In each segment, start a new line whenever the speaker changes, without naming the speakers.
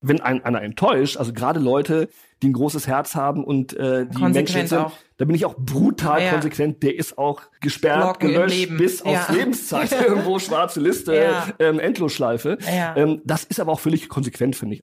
wenn ein, einer enttäuscht, also gerade Leute, die ein großes Herz haben und äh, die Menschen sind, auch. da bin ich auch brutal ja. konsequent. Der ist auch gesperrt, Blocken gelöscht, bis ja. auf Lebenszeit irgendwo schwarze Liste, ja. ähm, Endlosschleife. Ähm, das ist aber auch völlig konsequent, finde ich.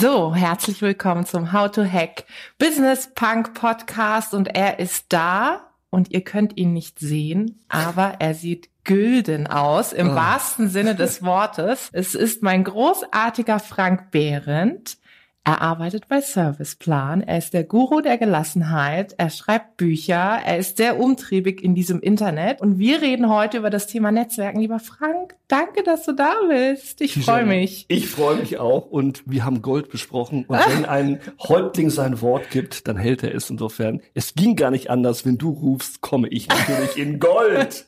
So, herzlich willkommen zum How to Hack Business Punk Podcast und er ist da und ihr könnt ihn nicht sehen, aber er sieht gülden aus im oh. wahrsten Sinne des Wortes. Es ist mein großartiger Frank Behrendt. Er arbeitet bei Serviceplan. Er ist der Guru der Gelassenheit. Er schreibt Bücher. Er ist sehr umtriebig in diesem Internet. Und wir reden heute über das Thema Netzwerken. Lieber Frank, danke, dass du da bist. Ich freue mich.
Ich freue mich auch. Und wir haben Gold besprochen. Und wenn ein Häuptling sein Wort gibt, dann hält er es. Insofern, es ging gar nicht anders. Wenn du rufst, komme ich natürlich in Gold.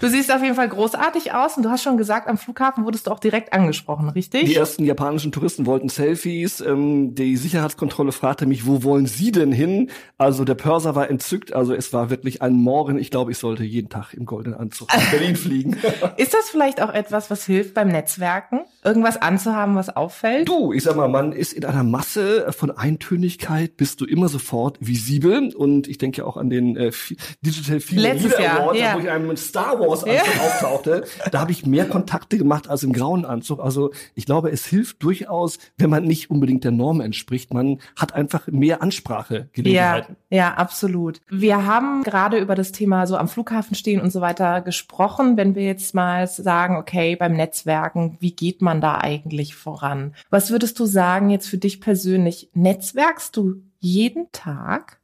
Du siehst auf jeden Fall großartig aus und du hast schon gesagt, am Flughafen wurdest du auch direkt angesprochen, richtig?
Die ersten japanischen Touristen wollten Selfies. Ähm, die Sicherheitskontrolle fragte mich, wo wollen Sie denn hin? Also der Pörser war entzückt. Also es war wirklich ein Morgen. Ich glaube, ich sollte jeden Tag im goldenen Anzug nach Berlin fliegen.
Ist das vielleicht auch etwas, was hilft beim Netzwerken? Irgendwas anzuhaben, was auffällt?
Du, ich sag mal, man ist in einer Masse von Eintönigkeit, bist du immer sofort visibel. Und ich denke auch an den äh, Digital Feeling
Leader Award,
ja. wo ich einem Star Wars Anzug ja. auftauchte, da habe ich mehr Kontakte gemacht als im grauen Anzug. Also ich glaube, es hilft durchaus, wenn man nicht unbedingt der Norm entspricht. Man hat einfach mehr Ansprachegelegenheiten.
Ja, ja, absolut. Wir haben gerade über das Thema so am Flughafen stehen und so weiter gesprochen. Wenn wir jetzt mal sagen, okay, beim Netzwerken, wie geht man da eigentlich voran? Was würdest du sagen jetzt für dich persönlich? Netzwerkst du jeden Tag?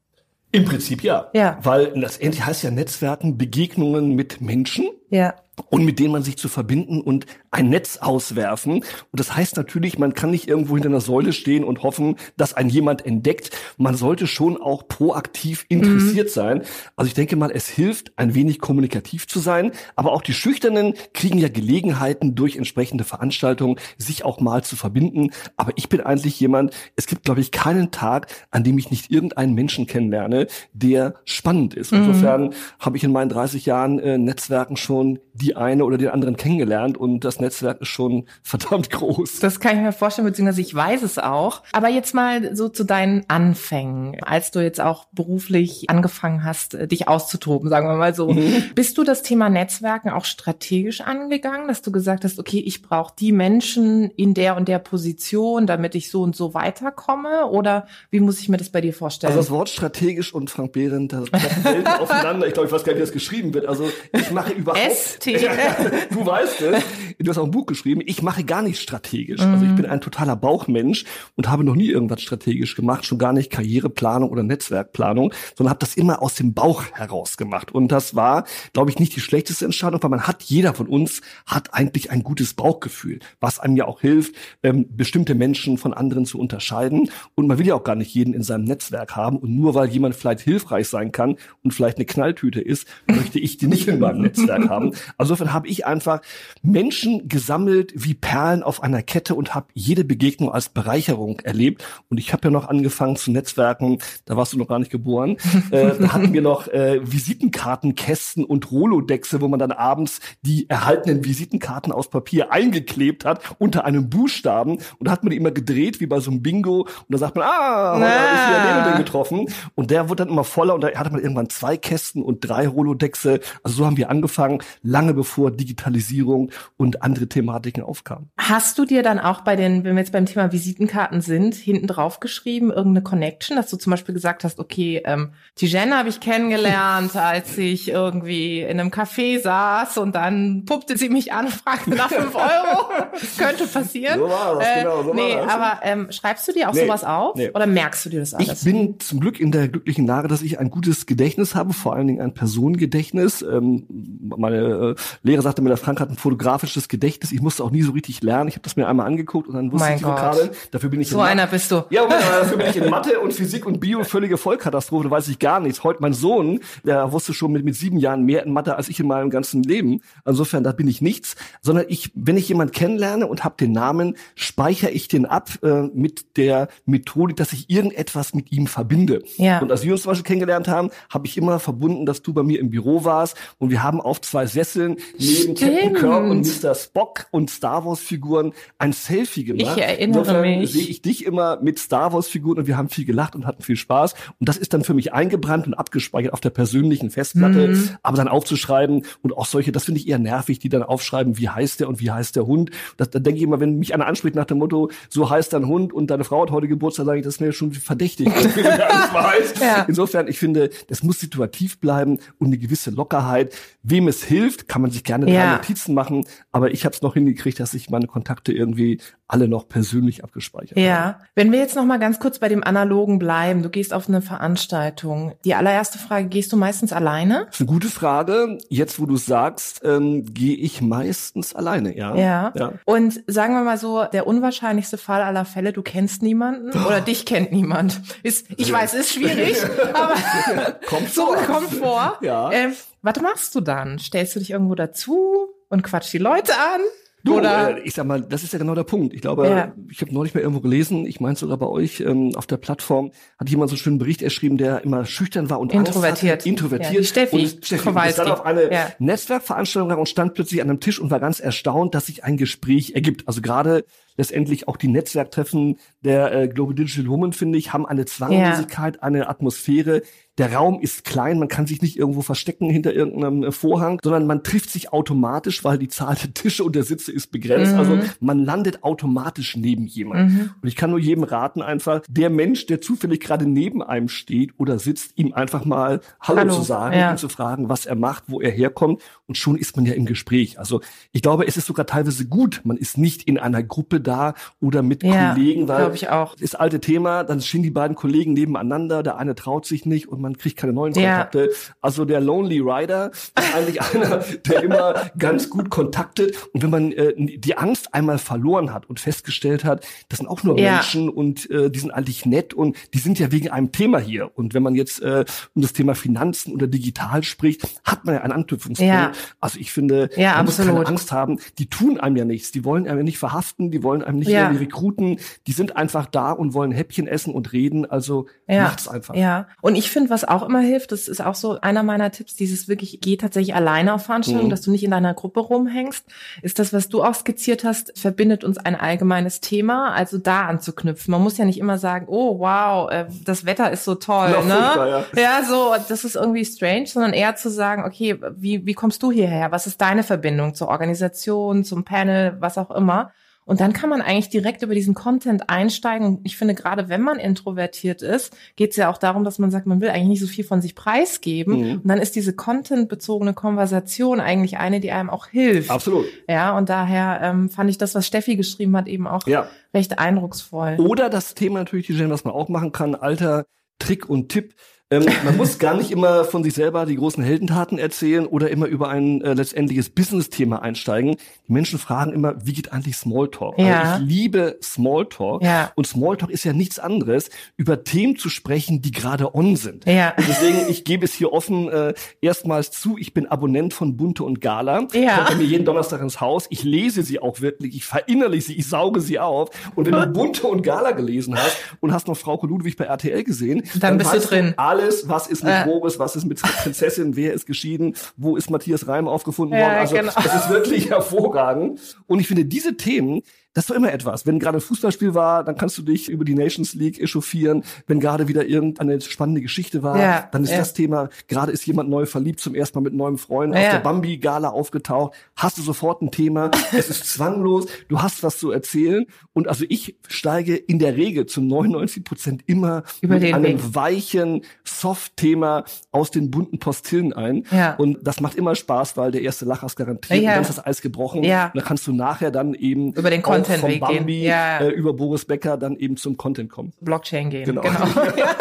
Im Prinzip ja. Ja. Weil das endlich heißt ja Netzwerken, Begegnungen mit Menschen. Ja und mit denen man sich zu verbinden und ein Netz auswerfen. Und das heißt natürlich, man kann nicht irgendwo hinter einer Säule stehen und hoffen, dass ein jemand entdeckt. Man sollte schon auch proaktiv interessiert mhm. sein. Also ich denke mal, es hilft, ein wenig kommunikativ zu sein. Aber auch die Schüchternen kriegen ja Gelegenheiten durch entsprechende Veranstaltungen, sich auch mal zu verbinden. Aber ich bin eigentlich jemand, es gibt, glaube ich, keinen Tag, an dem ich nicht irgendeinen Menschen kennenlerne, der spannend ist. Mhm. Insofern habe ich in meinen 30 Jahren äh, Netzwerken schon die eine oder den anderen kennengelernt und das Netzwerk ist schon verdammt groß.
Das kann ich mir vorstellen, beziehungsweise ich weiß es auch. Aber jetzt mal so zu deinen Anfängen, als du jetzt auch beruflich angefangen hast, äh, dich auszutoben, sagen wir mal so. Mhm. Bist du das Thema Netzwerken auch strategisch angegangen, dass du gesagt hast, okay, ich brauche die Menschen in der und der Position, damit ich so und so weiterkomme? Oder wie muss ich mir das bei dir vorstellen?
Also das Wort strategisch und Frank Behrendt, das Welten aufeinander. Ich glaube, ich weiß gar nicht, wie das geschrieben wird. Also ich mache überhaupt du weißt es. Du hast auch ein Buch geschrieben. Ich mache gar nichts strategisch. Mhm. Also ich bin ein totaler Bauchmensch und habe noch nie irgendwas strategisch gemacht, schon gar nicht Karriereplanung oder Netzwerkplanung, sondern habe das immer aus dem Bauch heraus gemacht. Und das war, glaube ich, nicht die schlechteste Entscheidung, weil man hat, jeder von uns hat eigentlich ein gutes Bauchgefühl, was einem ja auch hilft, ähm, bestimmte Menschen von anderen zu unterscheiden. Und man will ja auch gar nicht jeden in seinem Netzwerk haben. Und nur weil jemand vielleicht hilfreich sein kann und vielleicht eine Knalltüte ist, möchte ich die nicht in meinem Netzwerk haben. Also insofern habe ich einfach Menschen gesammelt wie Perlen auf einer Kette und habe jede Begegnung als Bereicherung erlebt. Und ich habe ja noch angefangen zu Netzwerken, da warst du noch gar nicht geboren. äh, da hatten wir noch äh, Visitenkartenkästen und Rolodexe, wo man dann abends die erhaltenen Visitenkarten aus Papier eingeklebt hat unter einem Buchstaben. Und da hat man die immer gedreht, wie bei so einem Bingo. Und da sagt man, ah, heute ah. ist wieder den, den getroffen. Und der wurde dann immer voller und da hatte man irgendwann zwei Kästen und drei Rolodexe. Also so haben wir angefangen, lange bevor Digitalisierung und andere Thematiken aufkamen.
Hast du dir dann auch bei den, wenn wir jetzt beim Thema Visitenkarten sind, hinten drauf geschrieben, irgendeine Connection, dass du zum Beispiel gesagt hast, okay, ähm, die Jen habe ich kennengelernt, als ich irgendwie in einem Café saß und dann puppte sie mich an, fragte nach fünf Euro. Könnte passieren. So war das, äh, genau. So nee, war das. aber ähm, schreibst du dir auch nee, sowas auf? Nee. Oder merkst du dir das
alles? Ich bin zum Glück in der glücklichen Lage, dass ich ein gutes Gedächtnis habe, vor allen Dingen ein Personengedächtnis. Ähm, meine Lehrer sagte mir, der Frank hat ein fotografisches Gedächtnis. Ich musste auch nie so richtig lernen. Ich habe das mir einmal angeguckt und dann wusste
mein
ich die Vokabeln. Dafür bin ich
so einer bist du.
Ja, Moment, dafür bin ich in Mathe und Physik und Bio völlige Vollkatastrophe. Da weiß ich gar nichts. Heute mein Sohn, der wusste schon mit, mit sieben Jahren mehr in Mathe als ich in meinem ganzen Leben. Insofern, da bin ich nichts. Sondern ich, wenn ich jemanden kennenlerne und habe den Namen, speichere ich den ab äh, mit der Methode, dass ich irgendetwas mit ihm verbinde.
Ja.
Und als wir uns zum Beispiel kennengelernt haben, habe ich immer verbunden, dass du bei mir im Büro warst und wir haben auf zwei Sesseln neben
Stimmt.
Captain Kirk und Mr. Spock und Star Wars Figuren ein Selfie gemacht.
Ich erinnere
Insofern
mich.
sehe ich dich immer mit Star Wars Figuren und wir haben viel gelacht und hatten viel Spaß und das ist dann für mich eingebrannt und abgespeichert auf der persönlichen Festplatte,
Mhm.
aber dann aufzuschreiben und auch solche, das finde ich eher nervig, die dann aufschreiben, wie heißt der und wie heißt der Hund. Das, da denke ich immer, wenn mich einer anspricht nach dem Motto, so heißt dein Hund und deine Frau hat heute Geburtstag, sage ich, das ist mir schon verdächtig.
Ja.
Insofern, ich finde, das muss situativ bleiben und eine gewisse Lockerheit. Wem es hilft, kann man sich gerne drei
Ja.
Notizen machen, aber ich habe es noch hingekriegt, dass ich meine Kontakte irgendwie alle noch persönlich abgespeichert.
Ja, wenn wir jetzt noch mal ganz kurz bei dem Analogen bleiben, du gehst auf eine Veranstaltung. Die allererste Frage, gehst du meistens alleine?
Das ist eine gute Frage. Jetzt, wo du sagst, ähm, gehe ich meistens alleine, ja.
Ja.
ja.
Und sagen wir mal so, der unwahrscheinlichste Fall aller Fälle, du kennst niemanden oder dich kennt niemand. Ist, ich weiß, ist schwierig, aber
Kommt
so
vor.
kommt vor.
Ja.
Ähm, was machst du dann? Stellst du dich irgendwo dazu und quatsch die Leute an?
Du,
oder?
äh, ich sag mal, das ist ja genau der Punkt. Ich glaube,
Ja.
ich habe neulich mal irgendwo gelesen, ich meine sogar bei euch ähm, auf der Plattform, hat jemand so einen schönen Bericht erschrieben, der immer schüchtern war und
Introvertiert.
hatte, introvertiert.
Ja, Steffi
und Steffi ist dann auf eine
Ja.
Netzwerkveranstaltung und stand plötzlich an einem Tisch und war ganz erstaunt, dass sich ein Gespräch ergibt. Also gerade letztendlich auch die Netzwerktreffen der äh, Global Digital Woman, finde ich, haben eine Zwanglosigkeit, eine Atmosphäre. Der Raum ist klein, man kann sich nicht irgendwo verstecken hinter irgendeinem äh, Vorhang, sondern man trifft sich automatisch, weil die Zahl der Tische und der Sitze ist begrenzt.
Mhm.
Also man landet automatisch neben jemandem. Und ich kann nur jedem raten, einfach der Mensch, der zufällig gerade neben einem steht oder sitzt, ihm einfach mal Hallo,
Hallo,
zu sagen,
ja.
ihn zu fragen, was er macht, wo er herkommt. Und schon ist man ja im Gespräch. Also ich glaube, es ist sogar teilweise gut, man ist nicht in einer Gruppe da oder mit
Ja,
Kollegen, weil
ich auch.
das alte Thema, dann stehen die beiden Kollegen nebeneinander, der eine traut sich nicht und man kriegt keine neuen
Ja.
Kontakte. Also der Lonely Rider ist eigentlich einer, der immer ganz gut kontaktet. Und wenn man äh, die Angst einmal verloren hat und festgestellt hat, das sind auch nur
Ja.
Menschen und äh, die sind eigentlich nett und die sind ja wegen einem Thema hier. Und wenn man jetzt äh, um das Thema Finanzen oder digital spricht, hat man ja einen Anknüpfungspunkt. Also ich finde, man muss keine
absolut.
Angst haben. Die tun einem ja nichts. Die wollen einem ja nicht verhaften, die wollen einem nicht
Ja.
irgendwie rekruten. Die sind einfach da und wollen Häppchen essen und reden. Also
Ja,
macht's einfach.
Ja, und ich finde, was auch immer hilft, das ist auch so einer meiner Tipps, dieses wirklich, geh tatsächlich alleine auf Veranstaltungen,
Mhm.
dass du nicht in deiner Gruppe rumhängst, ist das, was du auch skizziert hast, verbindet uns ein allgemeines Thema, also da anzuknüpfen. Man muss ja nicht immer sagen, oh wow, äh, das Wetter ist so toll,
Ja,
ne?
furchtbar, ja.
ja, so, das ist irgendwie strange, sondern eher zu sagen, okay, wie, wie kommst du hierher? Was ist deine Verbindung zur Organisation, zum Panel, was auch immer? Und dann kann man eigentlich direkt über diesen Content einsteigen. Und ich finde, gerade wenn man introvertiert ist, geht es ja auch darum, dass man sagt, man will eigentlich nicht so viel von sich preisgeben.
Mhm.
Und dann ist diese contentbezogene Konversation eigentlich eine, die einem auch hilft.
Absolut.
Ja, und daher ähm, fand ich das, was Steffi geschrieben hat, eben auch
Ja.
recht eindrucksvoll.
Oder das Thema natürlich, die Jen, was man auch machen kann, alter Trick und Tipp. Ähm, man muss gar nicht immer von sich selber die großen Heldentaten erzählen oder immer über ein äh, letztendliches Business-Thema einsteigen. Die Menschen fragen immer, wie geht eigentlich Smalltalk?
Ja.
Also ich liebe Smalltalk.
Ja.
Und Smalltalk ist ja nichts anderes, über Themen zu sprechen, die gerade on sind.
Ja.
Und deswegen, ich gebe es hier offen äh, erstmals zu, ich bin Abonnent von Bunte und Gala.
Ja.
Kommt bei mir jeden Donnerstag ins Haus. Ich lese sie auch wirklich, ich verinnerliche sie, ich sauge sie auf. Und wenn du Bunte und Gala gelesen hast und hast noch Frau Ludwig bei RTL gesehen,
Dann bist du drin.
Alles, was ist mit
Ja.
Boris, was ist mit Prinzessin, wer ist geschieden, wo ist Matthias Reim aufgefunden worden. Also
genau.
das ist wirklich hervorragend. Und ich finde, diese Themen, das doch immer etwas. Wenn gerade ein Fußballspiel war, dann kannst du dich über die Nations League echauffieren. Wenn gerade wieder irgendeine spannende Geschichte war,
Ja,
dann ist
ja.
das Thema, gerade ist jemand neu verliebt, zum ersten Mal mit neuem Freund auf
Ja.
der Bambi-Gala aufgetaucht, hast du sofort ein Thema, es ist zwanglos, du hast was zu erzählen. Und also ich steige in der Regel zu 99 Prozent immer
Über
mit einem
Weg.
weichen Soft-Thema aus den bunten Postillen ein.
Ja.
Und das macht immer Spaß, weil der erste Lacher ist garantiert.
Ja.
Und dann ist das Eis gebrochen.
Ja.
Und dann kannst du nachher dann eben
Über den
auch
Content-Weg
Bambi ja. äh, über Boris Becker dann eben zum Content kommen.
Blockchain gehen.
Genau.
genau.
ja.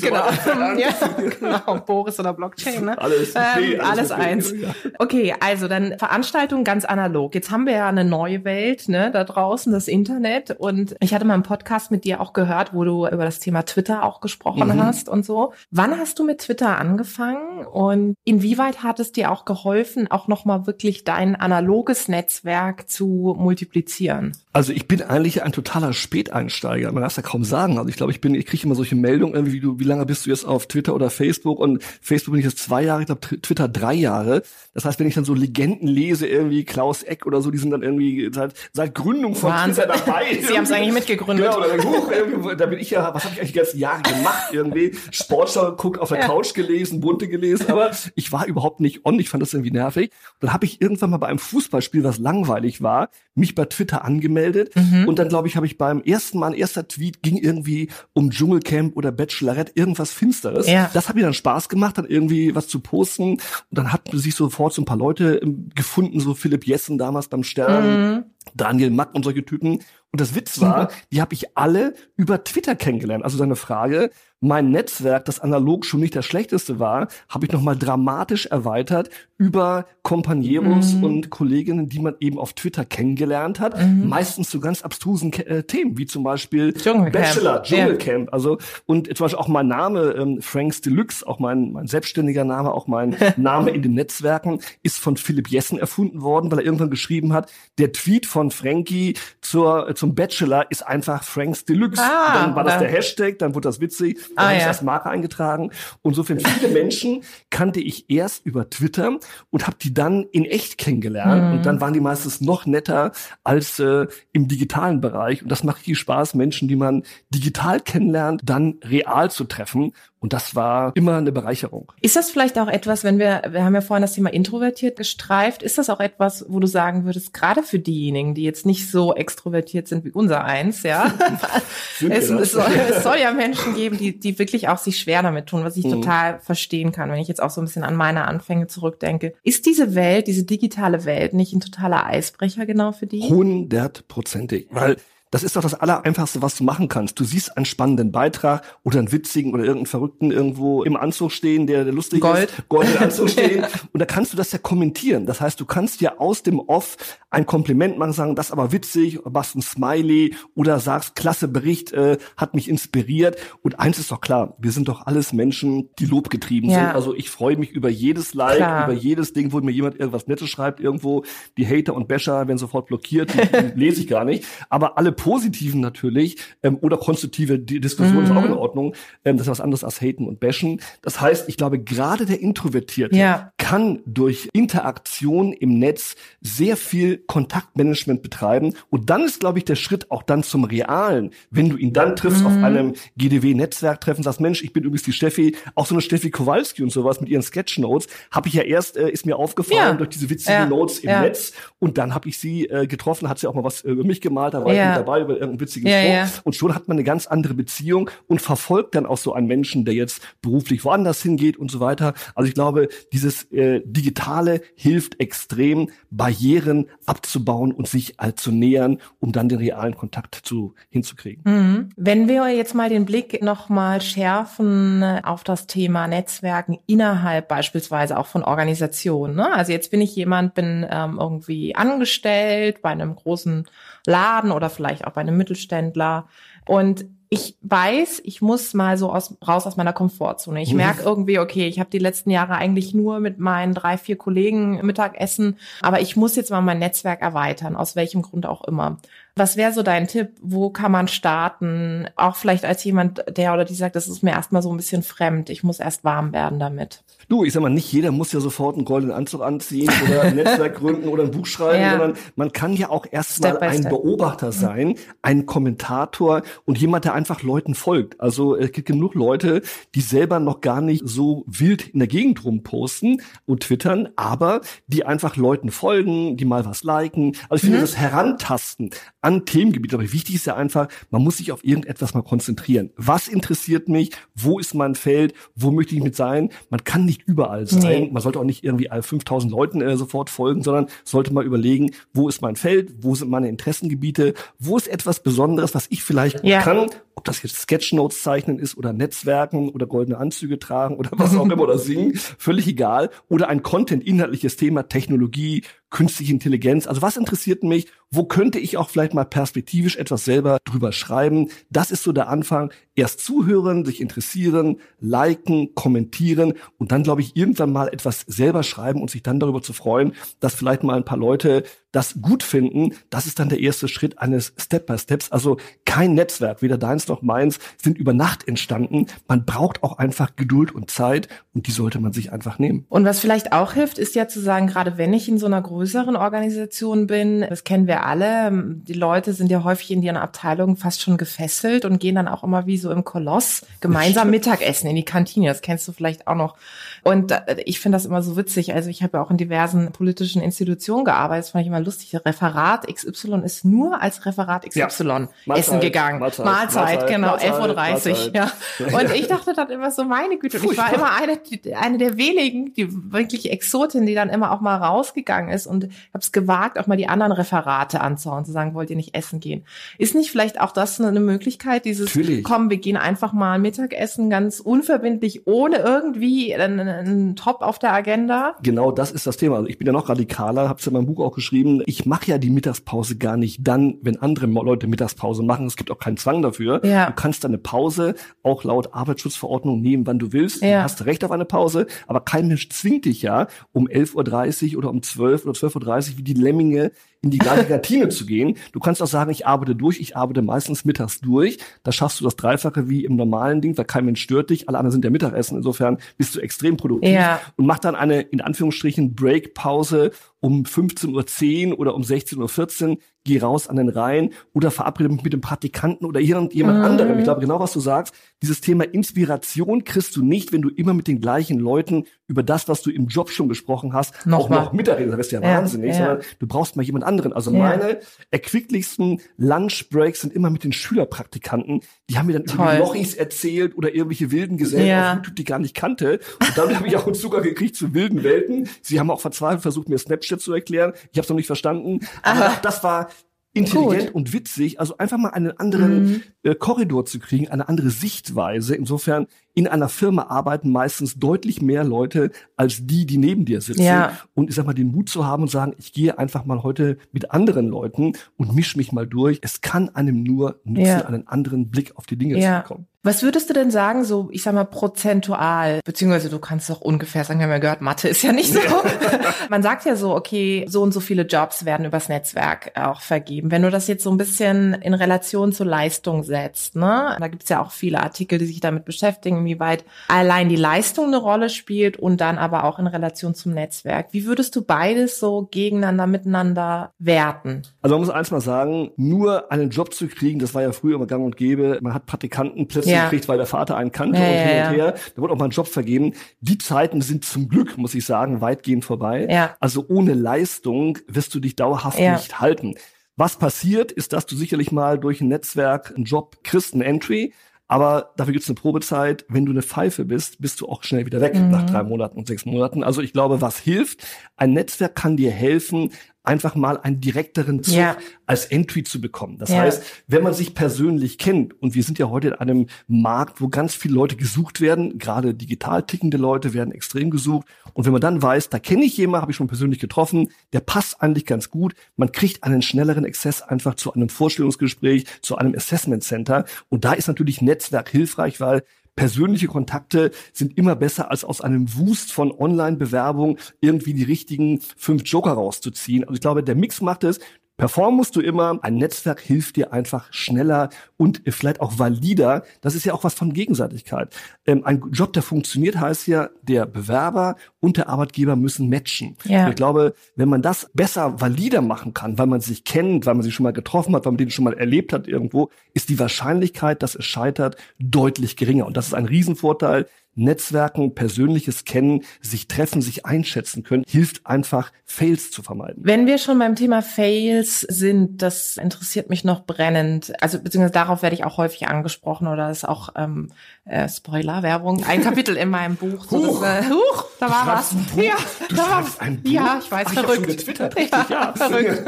genau. ja, genau. Boris oder Blockchain, ne?
Alles,
ähm,
nee,
alles, alles eins. Ja. Okay, also dann Veranstaltung ganz analog. Jetzt haben wir ja eine neue Welt, ne, da draußen, das Internet. Und ich hatte mal einen Podcast mit dir auch gehört, wo du über das Thema Twitter auch gesprochen mhm. hast und so. Wann hast du mit Twitter angefangen und inwieweit hat es dir auch geholfen, auch nochmal wirklich dein analoges Netzwerk zu multiplizieren?
Also ich bin eigentlich ein totaler Späteinsteiger. Man darf es ja kaum sagen. Also ich glaube, ich bin, ich kriege immer solche Meldungen, irgendwie, wie du, wie lange bist du jetzt auf Twitter oder Facebook? Und Facebook bin ich jetzt zwei Jahre, ich glaube Twitter drei Jahre. Das heißt, wenn ich dann so Legenden lese, irgendwie Klaus Eck oder so, die sind dann irgendwie seit, seit Gründung von Wahnsinn. Twitter dabei.
Sie haben es eigentlich mitgegründet.
Genau, oder Huch, da bin ich ja, was habe ich eigentlich die ganzen Jahre gemacht? Irgendwie Sportschau geguckt, auf der ja. Couch gelesen, bunte gelesen, aber ich war überhaupt nicht on. Ich fand das irgendwie nervig. Und dann habe ich irgendwann mal bei einem Fußballspiel, was langweilig war, mich bei Twitter angemeldet. Mhm. Und dann, glaube ich, habe ich beim ersten Mal, ein erster Tweet ging irgendwie um Dschungelcamp oder Bachelorette, irgendwas Finsteres. Ja. Das hat mir dann Spaß gemacht, dann irgendwie was zu posten. Und dann hat sich sofort so ein paar Leute ähm, gefunden, so Philipp Jessen damals beim Stern. Mhm. Daniel Mack und solche Typen. Und das Witz war, die habe ich alle über Twitter kennengelernt. Also deine Frage, mein Netzwerk, das analog schon nicht das schlechteste war, habe ich nochmal dramatisch erweitert über Kompanieros mhm. und Kolleginnen, die man eben auf Twitter kennengelernt hat. Mhm. Meistens zu ganz abstrusen äh, Themen, wie zum Beispiel Dschungelcamp. Bachelor, Dschungelcamp. Ja. Also, und zum Beispiel auch mein Name, ähm, Franks Deluxe, auch mein, mein selbstständiger Name, auch mein Name in den Netzwerken, ist von Philipp Jessen erfunden worden, weil er irgendwann geschrieben hat, der Tweet von Frankie zur, zum Bachelor ist einfach Franks Deluxe. Ah, dann war das der Hashtag, dann wurde das witzig ah, habe ja. ich als Marke eingetragen. Und so viele Menschen kannte ich erst über Twitter und habe die dann in echt kennengelernt. Mhm. Und dann waren die meistens noch netter als äh, im digitalen Bereich. Und das macht viel Spaß, Menschen, die man digital kennenlernt, dann real zu treffen. Und das war immer eine Bereicherung.
Ist das vielleicht auch etwas, wenn wir, wir haben ja vorhin das Thema introvertiert gestreift, ist das auch etwas, wo du sagen würdest, gerade für diejenigen, die jetzt nicht so extrovertiert sind wie unser eins, ja? es, es, soll, es, soll, ja Menschen geben, die, die wirklich auch sich schwer damit tun, was ich mhm. total verstehen kann, wenn ich jetzt auch so ein bisschen an meine Anfänge zurückdenke. Ist diese Welt, diese digitale Welt nicht ein totaler Eisbrecher genau für die?
Hundertprozentig, weil das ist doch das Allereinfachste, was du machen kannst. Du siehst einen spannenden Beitrag oder einen witzigen oder irgendeinen Verrückten irgendwo im Anzug stehen, der, der lustig
Gold.
ist. Gold. im Anzug stehen. Und da kannst du das ja kommentieren. Das heißt, du kannst ja aus dem Off ein Kompliment machen, sagen, das ist aber witzig, machst ein Smiley oder sagst, klasse Bericht, äh, hat mich inspiriert. Und eins ist doch klar, wir sind doch alles Menschen, die lobgetrieben ja. sind. Also ich freue mich über jedes Like, klar. über jedes Ding, wo mir jemand irgendwas Nettes schreibt irgendwo. Die Hater und Basher werden sofort blockiert, die, die lese ich gar nicht. Aber alle Positiven natürlich ähm, oder konstruktive Diskussion mhm. ist auch in Ordnung. Ähm, das ist was anderes als Haten und Bashen. Das heißt, ich glaube, gerade der Introvertierte ja. kann durch Interaktion im Netz sehr viel Kontaktmanagement betreiben. Und dann ist, glaube ich, der Schritt auch dann zum Realen. Wenn du ihn dann triffst mhm. auf einem GDW-Netzwerktreffen, sagst, Mensch, ich bin übrigens die Steffi, auch so eine Steffi Kowalski und sowas mit ihren Sketchnotes, habe ich ja erst, äh, ist mir aufgefallen ja. durch diese witzigen ja. Notes im Netz. Und dann habe ich sie äh, getroffen, hat sie auch mal was äh, über mich gemalt, da war ich mit dabei über irgendeinen witzigen ja, Spruch. Und schon hat man eine ganz andere Beziehung und verfolgt dann auch so einen Menschen, der jetzt beruflich woanders hingeht und so weiter. Also ich glaube, dieses äh, Digitale hilft extrem, Barrieren abzubauen und sich halt zu nähern, um dann den realen Kontakt zu hinzukriegen.
Mhm. Wenn wir jetzt mal den Blick noch mal schärfen äh, auf das Thema Netzwerken innerhalb beispielsweise auch von Organisationen. Ne? Also jetzt bin ich jemand, bin ähm, irgendwie angestellt bei einem großen Laden oder vielleicht auch bei einem Mittelständler und ich weiß, ich muss mal so aus, raus aus meiner Komfortzone. Ich mhm. merke irgendwie, okay, ich habe die letzten Jahre eigentlich nur mit meinen drei, vier Kollegen Mittagessen, aber ich muss jetzt mal mein Netzwerk erweitern, aus welchem Grund auch immer. Was wäre so dein Tipp? Wo kann man starten? Auch vielleicht als jemand, der oder die sagt, das ist mir erstmal so ein bisschen fremd. Ich muss erst warm werden damit.
Du, ich sag mal, nicht jeder muss ja sofort einen goldenen Anzug anziehen oder ein Netzwerk gründen oder ein Buch schreiben, ja. sondern man kann ja auch erstmal ein Step. Beobachter mhm. sein, ein Kommentator und jemand, der einfach Leuten folgt. Also es gibt genug Leute, die selber noch gar nicht so wild in der Gegend rumposten und twittern, aber die einfach Leuten folgen, die mal was liken. Also ich finde, mhm. das Herantasten an Themengebieten. Aber wichtig ist ja einfach, man muss sich auf irgendetwas mal konzentrieren. Was interessiert mich? Wo ist mein Feld? Wo möchte ich mit sein? Man kann nicht überall sein. Nee. Man sollte auch nicht irgendwie 5000 Leuten äh, sofort folgen, sondern sollte mal überlegen, wo ist mein Feld? Wo sind meine Interessengebiete? Wo ist etwas Besonderes, was ich vielleicht ja. kann? Ob das jetzt Sketchnotes zeichnen ist oder Netzwerken oder goldene Anzüge tragen oder was auch immer oder singen, völlig egal. Oder ein Content, inhaltliches Thema, Technologie, künstliche Intelligenz. Also was interessiert mich? Wo könnte ich auch vielleicht mal perspektivisch etwas selber drüber schreiben? Das ist so der Anfang. Erst zuhören, sich interessieren, liken, kommentieren und dann, glaube ich, irgendwann mal etwas selber schreiben und sich dann darüber zu freuen, dass vielleicht mal ein paar Leute das gut finden. Das ist dann der erste Schritt eines Step-by-Steps. Also kein Netzwerk, weder deins noch meins, sind über Nacht entstanden. Man braucht auch einfach Geduld und Zeit und die sollte man sich einfach nehmen.
Und was vielleicht auch hilft, ist ja zu sagen, gerade wenn ich in so einer größeren Organisation bin, das kennen wir alle, die Leute sind ja häufig in ihren Abteilungen fast schon gefesselt und gehen dann auch immer wie so im Koloss gemeinsam Mittagessen in die Kantine. Das kennst du vielleicht auch noch. Und ich finde das immer so witzig. Also ich habe ja auch in diversen politischen Institutionen gearbeitet. Das fand ich immer lustig. Referat XY ist nur als Referat XY ja. essen gegangen. Mahlzeit, Mahlzeit, Mahlzeit genau, 11.30 Uhr. Ja. Und ich dachte dann immer so, meine Güte. Und ich war immer eine, eine der wenigen, die wirklich Exotin, die dann immer auch mal rausgegangen ist und habe es gewagt, auch mal die anderen Referate anzuhauen, zu sagen, wollt ihr nicht essen gehen? Ist nicht vielleicht auch das eine Möglichkeit, dieses, Natürlich. komm, wir gehen einfach mal Mittagessen ganz unverbindlich, ohne irgendwie einen, einen Top auf der Agenda?
Genau, das ist das Thema. Also ich bin ja noch radikaler, habe es in meinem Buch auch geschrieben. Ich mache ja die Mittagspause gar nicht dann, wenn andere Leute Mittagspause machen. Es gibt auch keinen Zwang dafür. Ja. Du kannst deine Pause auch laut Arbeitsschutzverordnung nehmen, wann du willst. Ja. Du hast Recht auf eine Pause, aber kein Mensch zwingt dich ja, um 11.30 Uhr oder um 12 oder 12.30 Uhr wie die Lemminge in die gleiche Kantine zu gehen. Du kannst auch sagen, ich arbeite durch, ich arbeite meistens mittags durch. Da schaffst du das Dreifache wie im normalen Ding, weil kein Mensch stört dich. Alle anderen sind ja Mittagessen. Insofern bist du extrem produktiv ja. und mach dann eine, in Anführungsstrichen, Break-Pause um 15.10 Uhr oder um 16.14 Uhr, geh raus an den Rhein oder verabrede mich mit dem Praktikanten oder irgendjemand mhm. anderem. Ich glaube genau, was du sagst. Dieses Thema Inspiration kriegst du nicht, wenn du immer mit den gleichen Leuten über das, was du im Job schon besprochen hast, noch auch mal. noch mitreden. Das wäre ja, ja wahnsinnig, ja. sondern du brauchst mal jemand anderen. Also ja. meine erquicklichsten Lunchbreaks sind immer mit den Schülerpraktikanten. Die haben mir dann Toll. über Lochis erzählt oder irgendwelche wilden Gesellen ja. auf YouTube, die gar nicht kannte. Und damit habe ich auch einen Zugang gekriegt zu wilden Welten. Sie haben auch verzweifelt versucht, mir Snapchat zu erklären. Ich habe es noch nicht verstanden. Aber das war intelligent Gut. und witzig, also einfach mal einen anderen mhm. äh, Korridor zu kriegen, eine andere Sichtweise. Insofern in einer Firma arbeiten meistens deutlich mehr Leute als die, die neben dir sitzen. Ja. Und ich sag mal, den Mut zu haben und sagen, ich gehe einfach mal heute mit anderen Leuten und misch mich mal durch. Es kann einem nur nutzen, ja. einen anderen Blick auf die Dinge ja. zu bekommen.
Was würdest du denn sagen, so, ich sag mal, prozentual, beziehungsweise du kannst doch ungefähr sagen, wir haben ja gehört, Mathe ist ja nicht so. Man sagt ja so, okay, so und so viele Jobs werden übers Netzwerk auch vergeben. Wenn du das jetzt so ein bisschen in Relation zur Leistung setzt, ne, da gibt's ja auch viele Artikel, die sich damit beschäftigen, inwieweit allein die Leistung eine Rolle spielt und dann aber auch in Relation zum Netzwerk. Wie würdest du beides so gegeneinander, miteinander werten?
Also man muss eins mal sagen, nur einen Job zu kriegen, das war ja früher immer gang und gäbe. Man hat Praktikantenplätze ja. gekriegt, weil der Vater einen kannte ja, und hin und her. Da wurde auch mal ein Job vergeben. Die Zeiten sind zum Glück, muss ich sagen, weitgehend vorbei. Ja. Also ohne Leistung wirst du dich dauerhaft nicht halten. Was passiert, ist, dass du sicherlich mal durch ein Netzwerk einen Job kriegst, ein Entry, aber dafür gibt's eine Probezeit. Wenn du eine Pfeife bist, bist du auch schnell wieder weg mhm. nach drei Monaten und sechs Monaten. Also ich glaube, was hilft, ein Netzwerk kann dir helfen, einfach mal einen direkteren Zug ja. als Entry zu bekommen. Das ja. heißt, wenn man sich persönlich kennt, und wir sind ja heute in einem Markt, wo ganz viele Leute gesucht werden, gerade digital tickende Leute werden extrem gesucht. Und wenn man dann weiß, da kenne ich jemanden, habe ich schon persönlich getroffen, der passt eigentlich ganz gut, man kriegt einen schnelleren Access einfach zu einem Vorstellungsgespräch, zu einem Assessment Center. Und da ist natürlich Netzwerk hilfreich, weil persönliche Kontakte sind immer besser, als aus einem Wust von Online-Bewerbung irgendwie die richtigen fünf Joker rauszuziehen. Also ich glaube, der Mix macht es. Performen musst du immer. Ein Netzwerk hilft dir einfach schneller und vielleicht auch valider. Das ist ja auch was von Gegenseitigkeit. Ähm, ein Job, der funktioniert, heißt ja, der Bewerber und der Arbeitgeber müssen matchen. Ja. Ich glaube, wenn man das besser valider machen kann, weil man sich kennt, weil man sich schon mal getroffen hat, weil man den schon mal erlebt hat irgendwo, ist die Wahrscheinlichkeit, dass es scheitert, deutlich geringer. Und das ist ein Riesenvorteil. Netzwerken, persönliches Kennen, sich treffen, sich einschätzen können, hilft einfach, Fails zu vermeiden.
Wenn wir schon beim Thema Fails sind, das interessiert mich noch brennend. Also beziehungsweise darauf werde ich auch häufig angesprochen oder ist auch ähm, äh, Spoiler-Werbung, ein Kapitel in meinem Buch. So huch, das, äh, huch da war was.
Ja, du da war ein Buch?
Ja, ich weiß, Ach, verrückt. Ich ja, ja, verrückt.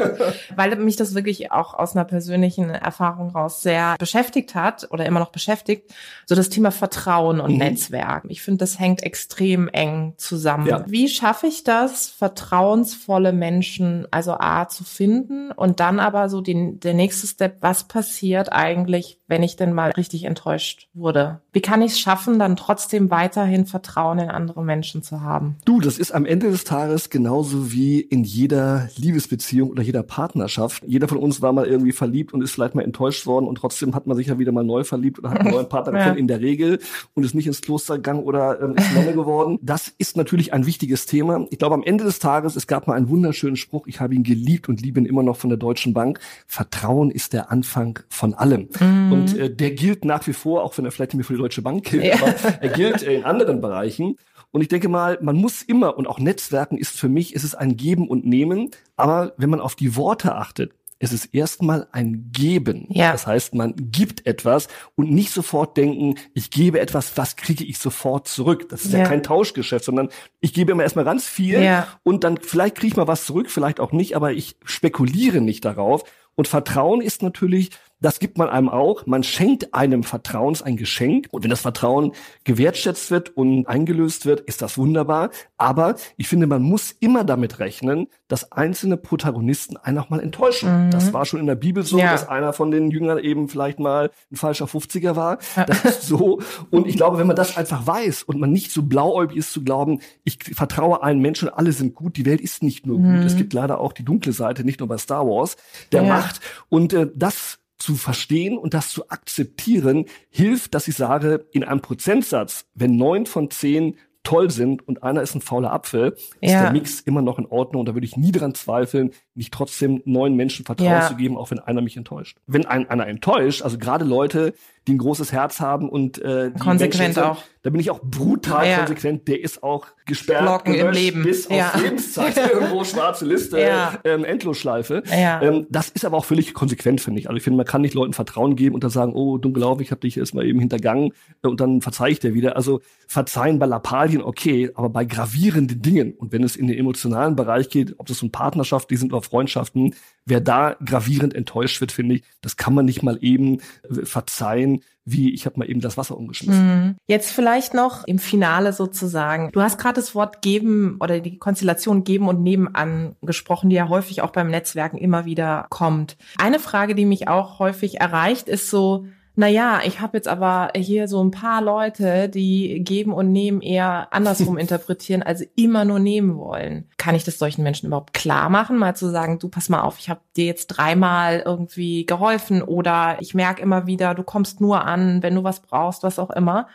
Weil mich das wirklich auch aus einer persönlichen Erfahrung raus sehr beschäftigt hat oder immer noch beschäftigt. So das Thema Vertrauen und mhm. Netzwerk. Ich finde, das hängt extrem eng zusammen. Ja. Wie schaffe ich das, vertrauensvolle Menschen, also A, zu finden und dann aber so den, der nächste Step, was passiert eigentlich, wenn ich denn mal richtig enttäuscht wurde? Wie kann ich es schaffen, dann trotzdem weiterhin Vertrauen in andere Menschen zu haben?
Du, das ist am Ende des Tages genauso wie in jeder Liebesbeziehung oder jeder Partnerschaft. Jeder von uns war mal irgendwie verliebt und ist vielleicht mal enttäuscht worden und trotzdem hat man sich ja wieder mal neu verliebt oder hat einen neuen Partner gefunden ja. in der Regel und ist nicht ins Kloster gegangen oder ähm, ist Nonne geworden. Das ist natürlich ein wichtiges Thema. Ich glaube, am Ende des Tages, es gab mal einen wunderschönen Spruch, ich habe ihn geliebt und liebe ihn immer noch von der Deutschen Bank. Vertrauen ist der Anfang von allem. Mhm. Und äh, der gilt nach wie vor, auch wenn er vielleicht nicht mehr für die Deutsche Bank gilt, ja. aber er gilt in anderen Bereichen. Und ich denke mal, man muss immer, und auch Netzwerken ist für mich, ist es ein Geben und Nehmen. Aber wenn man auf die Worte achtet, es ist erstmal ein Geben. Ja. Das heißt, man gibt etwas und nicht sofort denken, ich gebe etwas, was kriege ich sofort zurück. Das ist ja, ja kein Tauschgeschäft, sondern ich gebe immer erstmal ganz viel ja. und dann vielleicht kriege ich mal was zurück, vielleicht auch nicht, aber ich spekuliere nicht darauf. Und Vertrauen ist natürlich, das gibt man einem auch. Man schenkt einem Vertrauens ein Geschenk. Und wenn das Vertrauen gewertschätzt wird und eingelöst wird, ist das wunderbar. Aber ich finde, man muss immer damit rechnen, dass einzelne Protagonisten einen auch mal enttäuschen. Mhm. Das war schon in der Bibel so, ja. dass einer von den Jüngern eben vielleicht mal ein falscher 50er war. Das ist so. Und ich glaube, wenn man das einfach weiß und man nicht so blauäugig ist zu glauben, ich vertraue allen Menschen, alle sind gut, die Welt ist nicht nur mhm. gut. Es gibt leider auch die dunkle Seite, nicht nur bei Star Wars, der ja. Macht. Und äh, das zu verstehen und das zu akzeptieren, hilft, dass ich sage, in einem Prozentsatz, wenn neun von zehn toll sind und einer ist ein fauler Apfel, ist ja. der Mix immer noch in Ordnung und da würde ich nie dran zweifeln, nicht trotzdem neuen Menschen Vertrauen ja. zu geben, auch wenn einer mich enttäuscht. Wenn ein, einer enttäuscht, also gerade Leute, die ein großes Herz haben und äh, die
konsequent sind, auch.
Da bin ich auch brutal ja. konsequent. Der ist auch gesperrt,
Blocken im Leben.
bis ja. auf Lebenszeit irgendwo schwarze Liste, ja. ähm, Endlosschleife. Ähm, das ist aber auch völlig konsequent finde ich. Also ich finde, man kann nicht Leuten Vertrauen geben und dann sagen, oh dunkelaufe, ich habe dich erst mal eben hintergangen äh, und dann verzeih ich dir wieder. Also verzeihen bei Lappalien okay, aber bei gravierenden Dingen und wenn es in den emotionalen Bereich geht, ob das um Partnerschaften sind oder Freundschaften, wer da gravierend enttäuscht wird, finde ich, das kann man nicht mal eben äh, verzeihen, wie ich habe mal eben das Wasser umgeschmissen.
Mhm. Jetzt vielleicht noch im Finale sozusagen. Du hast gerade das Wort geben oder die Konstellation geben und nehmen angesprochen, die ja häufig auch beim Netzwerken immer wieder kommt. Eine Frage, die mich auch häufig erreicht, ist so, naja, ich habe jetzt aber hier so ein paar Leute, die geben und nehmen eher andersrum interpretieren, also immer nur nehmen wollen. Kann ich das solchen Menschen überhaupt klar machen, mal zu sagen, du pass mal auf, ich habe dir jetzt dreimal irgendwie geholfen oder ich merke immer wieder, du kommst nur an, wenn du was brauchst, was auch immer.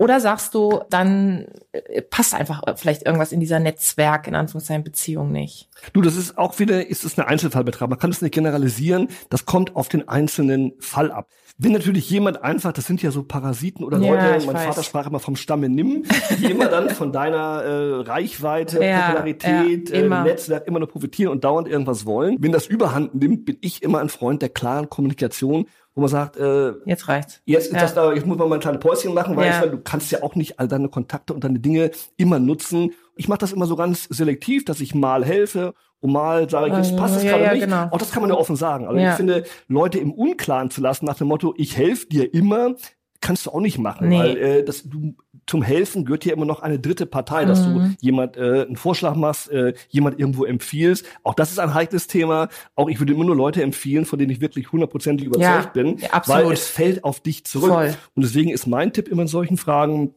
Oder sagst du, dann äh, passt einfach vielleicht irgendwas in dieser Netzwerk, in Anführungszeichen, Beziehung nicht?
Du, das ist auch wieder, ist es eine Einzelfallbetrag. Man kann es nicht generalisieren. Das kommt auf den einzelnen Fall ab. Wenn natürlich jemand einfach, das sind ja so Parasiten oder ja, Leute, mein weiß. Vater sprach immer vom Stamme nimm, die immer dann von deiner äh, Reichweite, ja, Popularität, ja, äh, Netzwerk immer nur profitieren und dauernd irgendwas wollen. Wenn das überhand nimmt, bin ich immer ein Freund der klaren Kommunikation wo man sagt, äh,
jetzt reicht's.
Jetzt ist ja. das da, jetzt muss man mal ein kleines Päuschen machen, weil ja. ich meine, du kannst ja auch nicht all deine Kontakte und deine Dinge immer nutzen. Ich mache das immer so ganz selektiv, dass ich mal helfe und mal sage ich, jetzt passt es ja, gerade ja, nicht. Genau. Auch das kann man ja offen sagen. Also ich finde, Leute im Unklaren zu lassen nach dem Motto, ich helfe dir immer, kannst du auch nicht machen, nee. weil äh, das, du, zum Helfen gehört ja immer noch eine dritte Partei, dass mhm. du jemand äh, einen Vorschlag machst, äh, jemand irgendwo empfiehlst. Auch das ist ein heikles Thema. Auch ich würde immer nur Leute empfehlen, von denen ich wirklich hundertprozentig überzeugt ja, bin, ja, weil es fällt auf dich zurück. Voll. Und deswegen ist mein Tipp immer in solchen Fragen,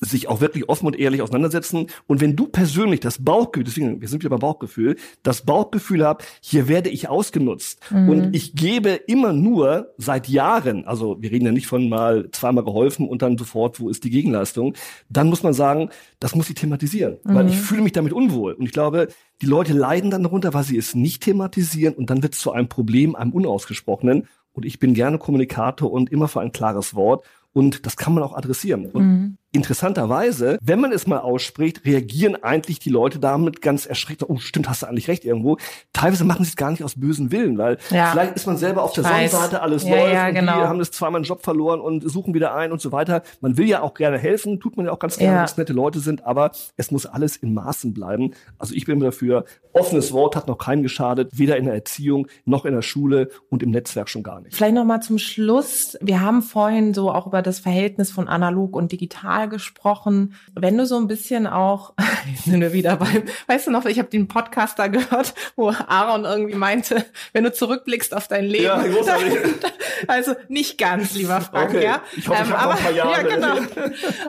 sich auch wirklich offen und ehrlich auseinandersetzen. Und wenn du persönlich das Bauchgefühl, deswegen, wir sind wieder beim Bauchgefühl, das Bauchgefühl habt, hier werde ich ausgenutzt mhm. und ich gebe immer nur seit Jahren, also wir reden ja nicht von mal zweimal geholfen und dann sofort, wo ist die Gegenleistung, dann muss man sagen, das muss ich thematisieren, mhm. weil ich fühle mich damit unwohl. Und ich glaube, die Leute leiden dann darunter, weil sie es nicht thematisieren und dann wird es zu einem Problem, einem unausgesprochenen. Und ich bin gerne Kommunikator und immer für ein klares Wort. Und das kann man auch adressieren. Und
mhm.
Interessanterweise, wenn man es mal ausspricht, reagieren eigentlich die Leute damit ganz erschreckt. Oh, stimmt, hast du eigentlich recht irgendwo. Teilweise machen sie es gar nicht aus bösen Willen, weil ja. vielleicht ist man selber auf der Sonnenseite, alles ja, läuft ja, genau. und die haben das zweimal einen Job verloren und suchen wieder ein und so weiter. Man will ja auch gerne helfen, tut man ja auch ganz gerne, ja. wenn es nette Leute sind, aber es muss alles in Maßen bleiben. Also ich bin dafür, offenes Wort hat noch keinem geschadet, weder in der Erziehung noch in der Schule und im Netzwerk schon gar nicht.
Vielleicht noch mal zum Schluss. Wir haben vorhin so auch über das Verhältnis von analog und digital gesprochen. Wenn du so ein bisschen auch, sind wir wieder beim, weißt du noch, ich habe den Podcast da gehört, wo Aaron irgendwie meinte, wenn du zurückblickst auf dein Leben. Ja, großartig. also nicht ganz, lieber Frank, okay. ja.
Ich hoffe, ich ähm, habe noch ein paar Jahre. Ja,
genau.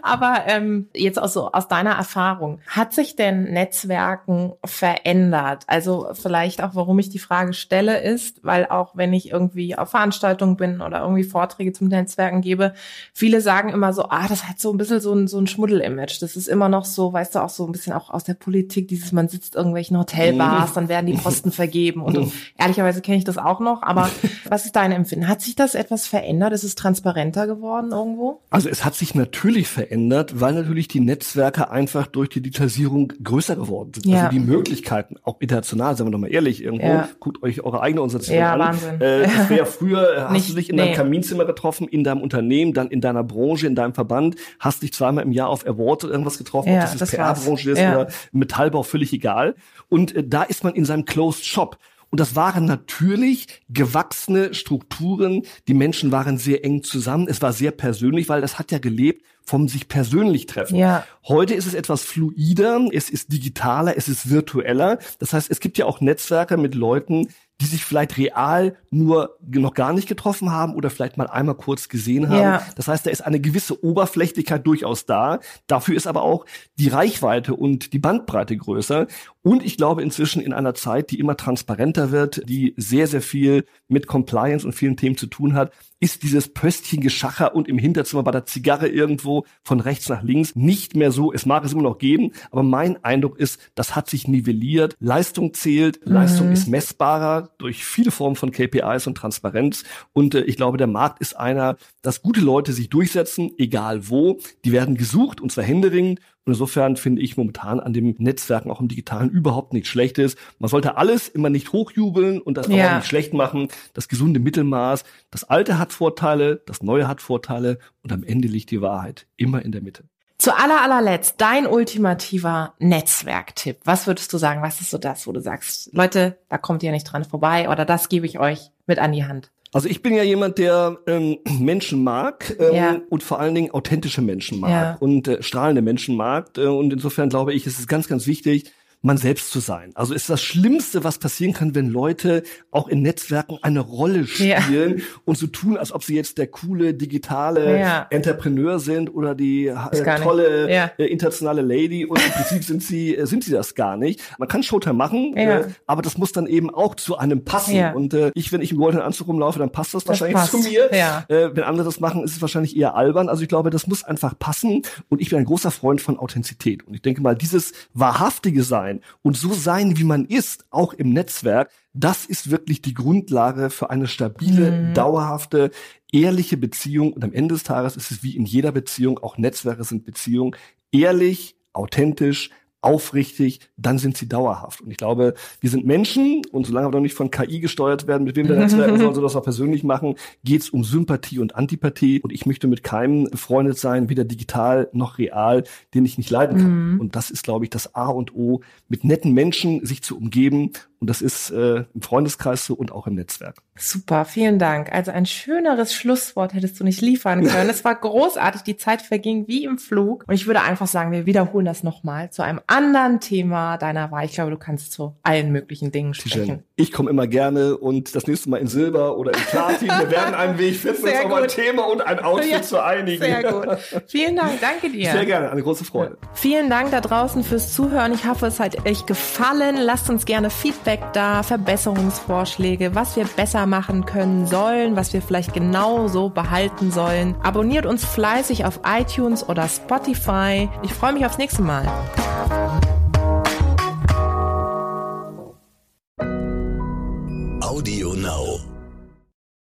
aber ähm, jetzt auch so aus deiner Erfahrung, hat sich denn Netzwerken verändert? Also vielleicht auch, warum ich die Frage stelle, ist, weil auch wenn ich irgendwie auf Veranstaltungen bin oder irgendwie Vorträge zum Netzwerken gebe, viele sagen immer so, ah, das hat so ein bisschen so ein, so ein Schmuddel-Image. Das ist immer noch so, weißt du, auch so ein bisschen auch aus der Politik, dieses, man sitzt irgendwelchen Hotelbars, dann werden die Posten vergeben und ehrlicherweise kenne ich das auch noch, aber was ist dein Empfinden? Hat sich das etwas verändert? Ist es transparenter geworden irgendwo?
Also es hat sich natürlich verändert, weil natürlich die Netzwerke einfach durch die Digitalisierung größer geworden sind. Also ja. Also die Möglichkeiten, auch international, sagen wir doch mal ehrlich, irgendwo, ja. guckt euch eure eigene Organisation ja, an. Wahnsinn. Äh, das wäre früher, hast Nicht, du dich in nee. deinem Kaminzimmer getroffen, in deinem Unternehmen, dann in deiner Branche, in deinem Verband, hast dich zweimal im Jahr auf Award irgendwas getroffen, ja, ob das, das PR-Branche ist ja. oder Metallbau, völlig egal. Und äh, da ist man in seinem Closed Shop. Und das waren natürlich gewachsene Strukturen. Die Menschen waren sehr eng zusammen. Es war sehr persönlich, weil das hat ja gelebt vom sich persönlich treffen. Ja. Heute ist es etwas fluider, es ist digitaler, es ist virtueller. Das heißt, es gibt ja auch Netzwerke mit Leuten, die sich vielleicht real nur noch gar nicht getroffen haben oder vielleicht mal einmal kurz gesehen haben. Ja. Das heißt, da ist eine gewisse Oberflächlichkeit durchaus da. Dafür ist aber auch die Reichweite und die Bandbreite größer. Und ich glaube inzwischen in einer Zeit, die immer transparenter wird, die sehr, sehr viel mit Compliance und vielen Themen zu tun hat, ist dieses Pöstchengeschacher und im Hinterzimmer bei der Zigarre irgendwo von rechts nach links nicht mehr so. Es mag es immer noch geben, aber mein Eindruck ist, das hat sich nivelliert. Leistung zählt, mhm. Leistung ist messbarer durch viele Formen von KPIs und Transparenz. Und äh, ich glaube, der Markt ist einer, dass gute Leute sich durchsetzen, egal wo. Die werden gesucht und zwar händeringend. Und insofern finde ich momentan an dem Netzwerken, auch im Digitalen, überhaupt nichts Schlechtes. Man sollte alles immer nicht hochjubeln und das ja. auch nicht schlecht machen. Das gesunde Mittelmaß. Das Alte hat Vorteile, das Neue hat Vorteile und am Ende liegt die Wahrheit immer in der Mitte.
Zu aller allerletzt, dein ultimativer Netzwerktipp. Was würdest du sagen? Was ist so das, wo du sagst, Leute, da kommt ihr nicht dran vorbei oder das gebe ich euch mit an die Hand?
Also ich bin ja jemand, der ähm, Menschen mag ähm, ja. und vor allen Dingen authentische Menschen mag ja. und äh, strahlende Menschen mag. Äh, und insofern glaube ich, es ist ganz, ganz wichtig, man selbst zu sein. Also ist das Schlimmste, was passieren kann, wenn Leute auch in Netzwerken eine Rolle spielen ja. und so tun, als ob sie jetzt der coole digitale ja. Entrepreneur sind oder die äh, tolle ja. äh, internationale Lady und im Prinzip sind sie äh, sind sie das gar nicht. Man kann Showtime machen, äh, aber das muss dann eben auch zu einem passen. Und äh, ich, wenn ich im goldenen Anzug rumlaufe, dann passt das, das wahrscheinlich passt. zu mir. Äh, wenn andere das machen, ist es wahrscheinlich eher albern. Also ich glaube, das muss einfach passen. Und ich bin ein großer Freund von Authentizität. Und ich denke mal, dieses wahrhaftige Sein sein und so sein, wie man ist, auch im Netzwerk, das ist wirklich die Grundlage für eine stabile, mhm. dauerhafte, ehrliche Beziehung. Und am Ende des Tages ist es wie in jeder Beziehung, auch Netzwerke sind Beziehungen, ehrlich, authentisch, aufrichtig, dann sind sie dauerhaft. Und ich glaube, wir sind Menschen und solange wir noch nicht von KI gesteuert werden, mit wem wir Netzwerken sollen, so das auch persönlich machen, geht es um Sympathie und Antipathie. Und ich möchte mit keinem befreundet sein, weder digital noch real, den ich nicht leiden kann. Mhm. Und das ist, glaube ich, das A und O, mit netten Menschen sich zu umgeben und das ist äh, im Freundeskreis so und auch im Netzwerk.
Super, vielen Dank. Also ein schöneres Schlusswort hättest du nicht liefern können. es war großartig, die Zeit verging wie im Flug. Und ich würde einfach sagen, wir wiederholen das nochmal zu einem anderen Thema deiner Wahl. Ich glaube, du kannst zu allen möglichen Dingen sprechen.
Ich komme immer gerne und das nächste Mal in Silber oder in Platin. wir werden einen Weg finden, uns auf ein Thema und ein Outfit ja, zu einigen.
Sehr gut. Vielen Dank, danke dir.
Sehr gerne, eine große Freude.
Vielen Dank da draußen fürs Zuhören. Ich hoffe, es hat euch gefallen. Lasst uns gerne Feedback da, Verbesserungsvorschläge, was wir besser machen können sollen, was wir vielleicht genauso behalten sollen. Abonniert uns fleißig auf iTunes oder Spotify. Ich freue mich aufs nächste Mal.